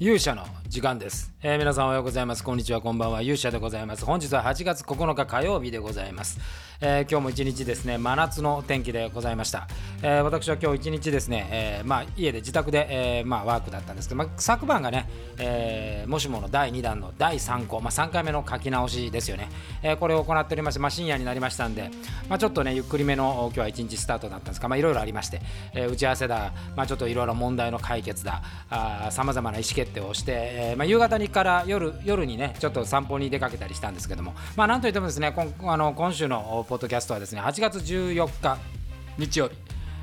勇者の時間です、えー、皆さんおはようございます。こんにちは。こんばんは。勇者でございます。本日は8月9日火曜日でございます、えー、今日も一日ですね真夏の天気でございました、えー、私は今日一日ですね、えまあ、家で自宅で、えまあ、ワークだったんですけど、まあ、昨晩がね、えもしもの第2弾の第3項、まあ、3回目の書き直しですよね、えこれを行っておりまして、まあ、深夜になりましたんで、まあ、ちょっとねゆっくりめの今日は一日スタートだったんですが、まあ、いろいろありまして、え打ち合わせだ、まあ、ちょっといろいろ問題の解決ださまざまな意思決定をして、えまあ、夕方にから夜夜にねちょっと散歩に出かけたりしたんですけども。まあなんといってもですね今あの今週のポッドキャストはですね8月14日日曜日、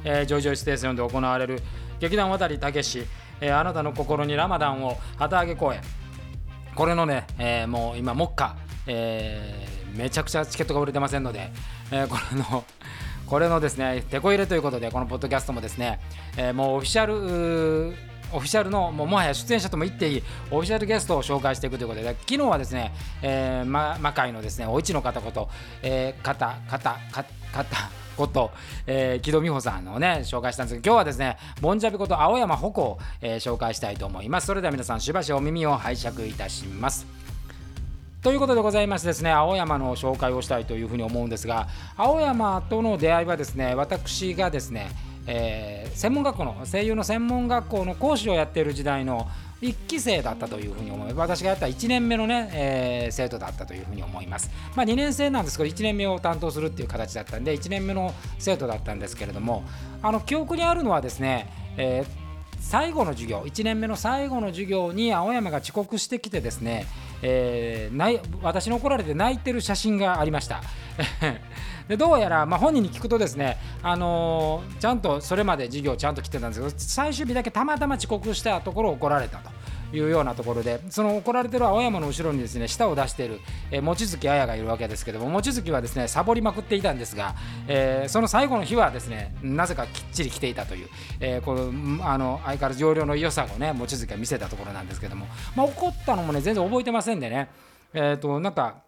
えー、ジョイジョイステーションで行われる劇団渡たけし、えー、あなたの心にラマダンを旗揚げ公演これのね、えー、もう今目下、えー、めちゃくちゃチケットが売れてませんので、えー、これの これのですね、手こ入れということで、このポッドキャストもですね、えー、もうオフィシャルオフィシャルのももはや出演者とも言っていいオフィシャルゲストを紹介していくということで昨日はですね、えー、ま、魔界のですねお市の方こと、えー、方方方こと、えー、木戸美穂さんをね紹介したんですけど今日はですねボンジャビこと青山穂を、えー、紹介したいと思います。それでは皆さんしばしお耳を拝借いたします。ということでございましてですね青山の紹介をしたいというふうに思うんですが青山との出会いはですね私がですねえー、専門学校の声優の専門学校の講師をやっている時代の1期生だったというふうに思います。私がやった1年目のね、えー、生徒だったというふうに思います、まあ、2年生なんですけど1年目を担当するっていう形だったんで1年目の生徒だったんですけれどもあの記憶にあるのはですね、えー、最後の授業1年目の最後の授業に青山が遅刻してきてですね、えー、私に怒られて泣いてる写真がありました でどうやら、まあ、本人に聞くとですね、あのー、ちゃんとそれまで授業ちゃんと来てたんですけど最終日だけたまたま遅刻したところ怒られたと。いうようなところでその怒られてる青山の後ろにですね舌を出している、えー、望月綾がいるわけですけども望月はですねサボりまくっていたんですが、えー、その最後の日はですねなぜかきっちり来ていたという、えー、このあの相変わらず容量の良さをね望月は見せたところなんですけども、まあ、怒ったのもね全然覚えてませんでねえっ、となんか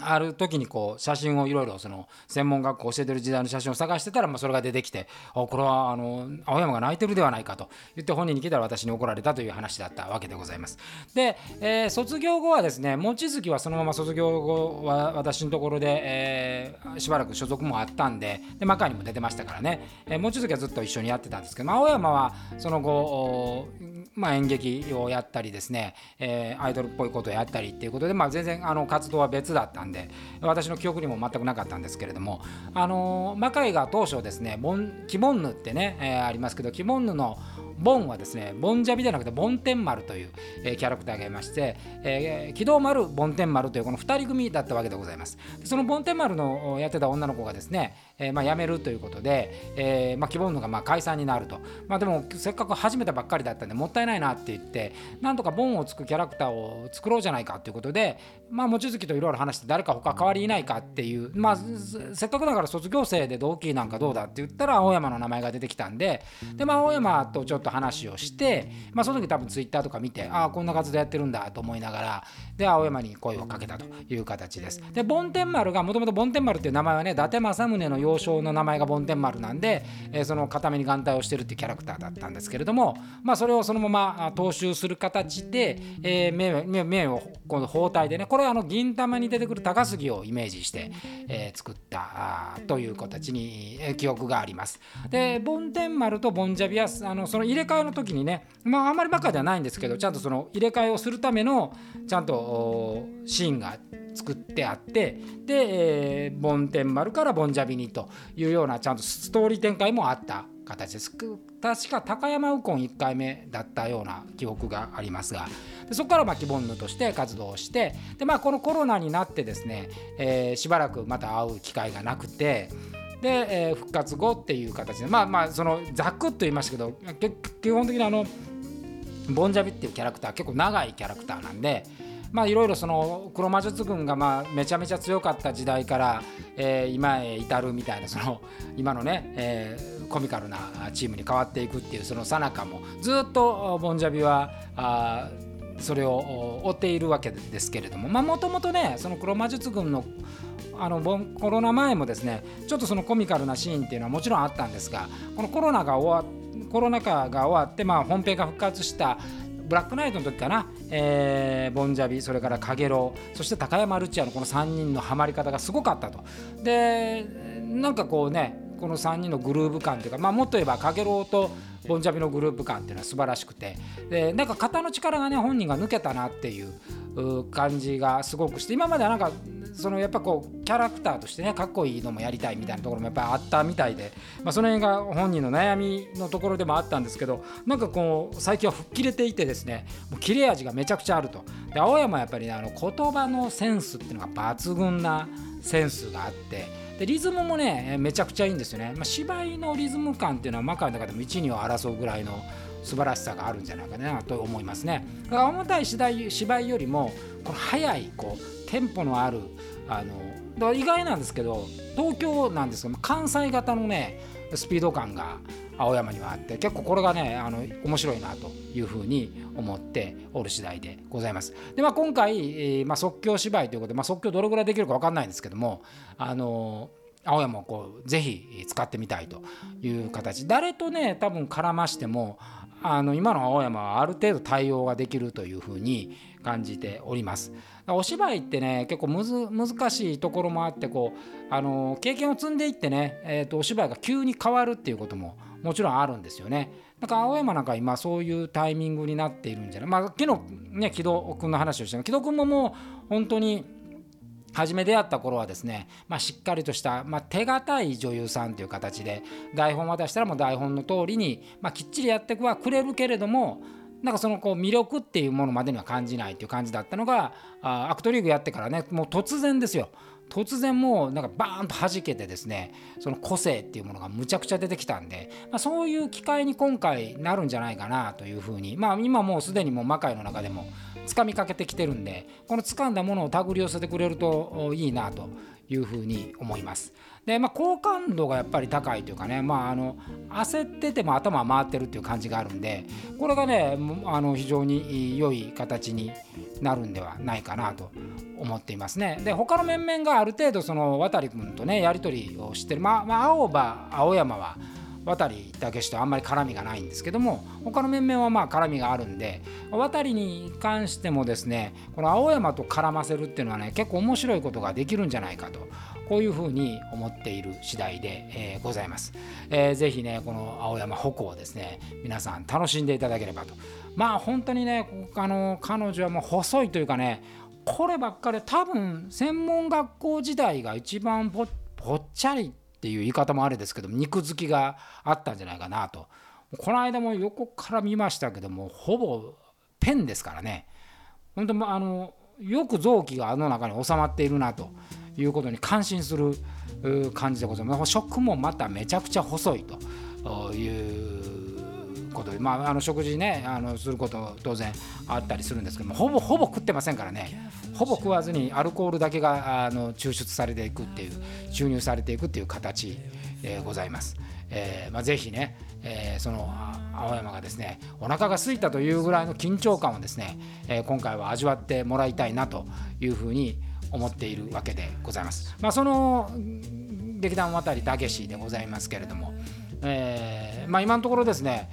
ある時にこう写真をいろいろその専門学校教えてる時代の写真を探してたらまあそれが出てきてこれはあの青山が泣いてるではないかと言って本人に聞いたら私に怒られたという話だったわけでございます。で、えー、卒業後はですね望月はそのまま卒業後は私のところで、えー、しばらく所属もあったんでで魔界にも出てましたからね、えー、望月はずっと一緒にやってたんですけど、まあ、青山はその後まあ、演劇をやったりですね、えー、アイドルっぽいことをやったりっていうことで、まあ、全然あの活動は別だったんで私の記憶にも全くなかったんですけれども、あのー、魔界が当初ですねボンキモンヌってね、えー、ありますけどキモンヌのボンはですねボンジャビじゃなくてボンテンマルという、えー、キャラクターがいまして、えー、機動丸ボンテンマルというこの2人組だったわけでございます。そのボンテンマルのやってた女の子がですね、えーまあ、辞めるということで、えまあ、希望のがまあ解散になると、まあ、でもせっかく始めたばっかりだったんでもったいないなって言ってなんとかボンをつくキャラクターを作ろうじゃないかということで、まあ、望月といろいろ話して誰か他代わりいないかっていう、まあ、せっかくだから卒業生で同期なんかどうだって言ったら青山の名前が出てきたんでで、まあ、青山とちょっと話をして、まあ、その時多分ツイッターとか見てああこんな活動やってるんだと思いながらで青山に声をかけたという形です。でボンテン丸がもともとボンテン丸っていう名前はね伊達政宗の幼少の名前がボンテン丸なんで、えー、その固めに眼帯をしてるっていうキャラクターだったんですけれども、まあ、それをそのまま踏襲する形で、えー、目目をこの包帯でねこれはあの銀玉に出てくる高杉をイメージして、えー、作ったという形に、記憶があります。でボンテン丸とボンジャビはあのその入れ替えの時にね、まあ、あんまりバカではないんですけどちゃんとその入れ替えをするためのちゃんとシーンが作ってあってで、えー、ボンテンマルからボンジャビニというようなちゃんとストーリー展開もあった形です。確か高山右近1回目だったような記憶がありますが。でそこからまあキボンヌとして活動してで、まあ、このコロナになってですね、えー、しばらくまた会う機会がなくてで、えー、復活後っていう形でまあまあそのざっくと言いましたけど基本的にあのボンジャビっていうキャラクター結構長いキャラクターなんでまあいろいろその黒魔術軍がまあめちゃめちゃ強かった時代から、え、今へ至るみたいなその今のね、え、コミカルなチームに変わっていくっていうそのさなかもずっとボンジャビはあそれを追っているわけですけれどももともとねその黒魔術軍のあのコロナ前もですねちょっとそのコミカルなシーンっていうのはもちろんあったんですがこのコロナが終わコロナ禍が終わって、まあ、本編が復活したブラックナイトの時かな、えー、ボンジャビそれからカゲロウそして高山ルチアのこの3人のハマり方がすごかったと。でなんかこうねこの3人のグルーヴ感というか、まあ、もっと言えばカゲロウとボンジャビのグループ感っていうのは素晴らしくて。でなんか肩の力がね本人が抜けたなっていう感じがすごくして今まではなんかそのやっぱこうキャラクターとしてねかっこいいのもやりたいみたいなところもやっぱりあったみたいで、まあ、その辺が本人の悩みのところでもあったんですけどなんかこう最近は吹っ切れていてですねもう切れ味がめちゃくちゃあると。で青山やっぱりねあの言葉のセンスっていうのが抜群なセンスがあってでリズムもねめちゃくちゃいいんですよね、まあ、芝居のリズム感っていうのはマカイの中でも1、2を争うぐらいの素晴らしさがあるんじゃないかなと思いますね。だから重たい芝居よりもこの速いこうテンポのあるあのだから意外なんですけど東京なんですけど関西型のねスピード感が青山にはあって結構これがねあの面白いなというふうに思っておる次第でございます。でまあ今回、えーまあ、即興芝居ということで、まあ、即興どれぐらいできるか分かんないんですけどもあの青山をこうぜひ使ってみたいという形誰とね多分絡ましてもあの今の青山はある程度対応ができるというふうに感じております。お芝居ってね結構むず難しいところもあってこうあの経験を積んでいってね、えーと、お芝居が急に変わるっていうことももちろんあるんですよね。だから青山なんか今そういうタイミングになっているんじゃないまあ昨日ね木戸君の話をした木戸君ももう本当に初め出会った頃はですね、まあ、しっかりとした、まあ、手堅い女優さんという形で台本渡したらもう台本の通りに、まあ、きっちりやってくはくれるけれどもなんかそのこう魅力っていうものまでには感じないっていう感じだったのがあアクトリーグやってからねもう突然ですよ突然もうなんかバーンと弾けてですねその個性っていうものがむちゃくちゃ出てきたんで、まあ、そういう機会に今回なるんじゃないかなというふうにまあ今もうすでにもう魔界の中でもつかみかけてきてるんでこの掴んだものを手繰り寄せてくれるといいなというふうに思います。でまあ、好感度がやっぱり高いというかね、まあ、あの焦ってても頭回ってるっていう感じがあるんでこれがねあの非常に良い形になるんではないかなと思っていますね。で他の面々がある程度その渡君とねやり取りをしてるまあ、まあ、青葉青山は渡だけしてあんまり絡みがないんですけども他の面々はまあ絡みがあるんで渡に関してもですねこの青山と絡ませるっていうのはね結構面白いことができるんじゃないかとこういうふうに思っている次第で、えー、ございます、えー、ぜひねこの青山鉾をですね皆さん楽しんでいただければと。まあ本当にねあの彼女はもう細いというかねこればっかり多分専門学校時代が一番ぽっちゃりってていう言い方もあれですけど肉付きがあったんじゃないかなと。この間も横から見ましたけどもほぼペンですからね。本当あのよく臓器があの中に収まっているなということに感心する感じでございます。食もまためちゃくちゃ細いということで、まあ、あの食事ねあのすること当然あったりするんですけどもほぼほぼ食ってませんからねほぼ食わずにアルコールだけがあの抽出されていくっていう注入されていくっていう形でございます。えーまあ、ぜひね、えー、その青山がですねお腹が空いたというぐらいの緊張感をですね、えー、今回は味わってもらいたいなというふうに思っているわけでございます。まあ、その劇団渡りたけしでございますけれども、えーまあ、今のところですね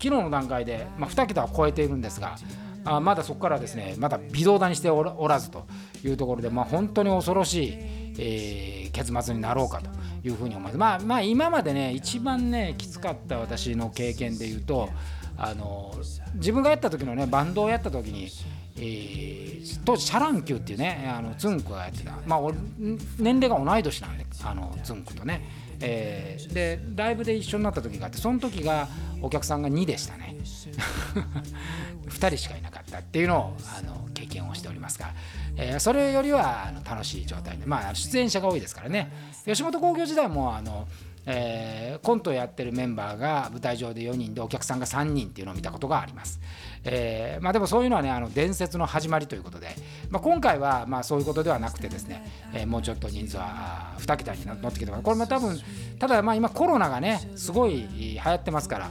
日の段階で、まあ、2桁は超えているんですがあまだそこからですねまだ微動だにしておらずというところで、まあ、本当に恐ろしい、えー、結末になろうかというふうに思います。まあ、まあ、今までね一番ねきつかった私の経験で言うとあの自分がやった時のねバンドをやった時に、えー、当時シャ乱Q っていうねあのつんくがやってた、まあ、年齢が同い年なんであのツンクとね。えー、でライブで一緒になった時があってその時がお客さんが2でしたね。2人しかいなかったっていうのをあの経験をしておりますが、えー、それよりはあの楽しい状態でまあ出演者が多いですからね。吉本興業時代もあのえー、コントをやってるメンバーが舞台上で4人でお客さんが3人っていうのを見たことがあります。えー、まあ、でもそういうのはねあの伝説の始まりということで、まあ、今回はまあそういうことではなくてですね、えー、もうちょっと人数は2桁に乗ってきてこれも多分ただまあ今コロナがねすごい流行ってますから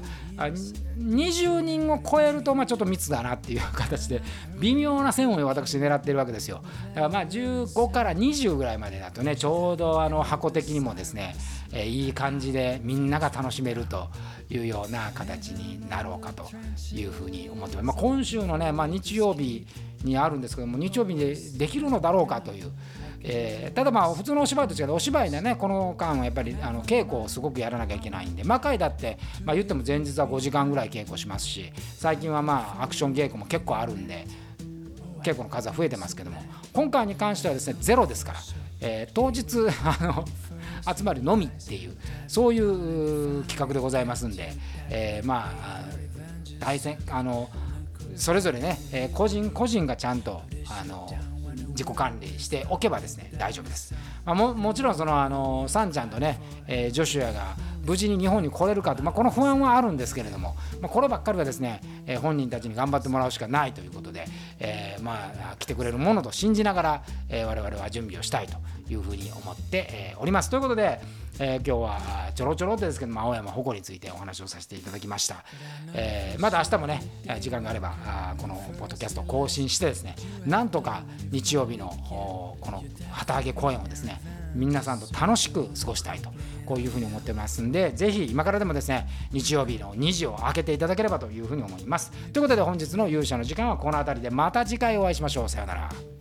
20人を超えるとまあちょっと密だなっていう形で微妙な線を私狙ってるわけですよだからまあ15から20ぐらいまでだとねちょうどあの箱的にもですねえ、いい感じでみんなが楽しめるというような形になろうかというふうに思ってます、まあ、今週のね、まあ、日曜日にあるんですけども日曜日でできるのだろうかという。えー、ただまあ普通のお芝居と違ってお芝居でねこの間はやっぱりあの稽古をすごくやらなきゃいけないんで魔界だって、まあ、言っても前日は5時間ぐらい稽古しますし最近はまあアクション稽古も結構あるんで稽古の数は増えてますけども今回に関してはですねゼロですから、えー、当日あの集まるのみっていうそういう企画でございますんで、えー、まあ対戦あのそれぞれね、えー、個人個人がちゃんとあの自己管理しておけばですね大丈夫です、まあ、ももちろんそのあのサンちゃんとね、えー、ジョシュアが無事に日本に来れるかと、まあ、この不安はあるんですけれども、まあ、こればっかりはですね、えー、本人たちに頑張ってもらうしかないということで、えー、まあ来てくれるものと信じながら、えー、我々は準備をしたいというふうに思って、えー、おります。ということで、えー、今日はちょろちょろですけども青山鉾についてお話をさせていただきました、えー、また明日もね時間があればあこのポッドキャストを更新してですねなんとか日曜日のこの旗揚げ公演をですね皆さんと楽しく過ごしたいとこういうふうに思ってますんでぜひ今からでもですね日曜日の2時を開けていただければというふうに思います。ということで本日の勇者の時間はこの辺りでまた次回お会いしましょう。さようなら。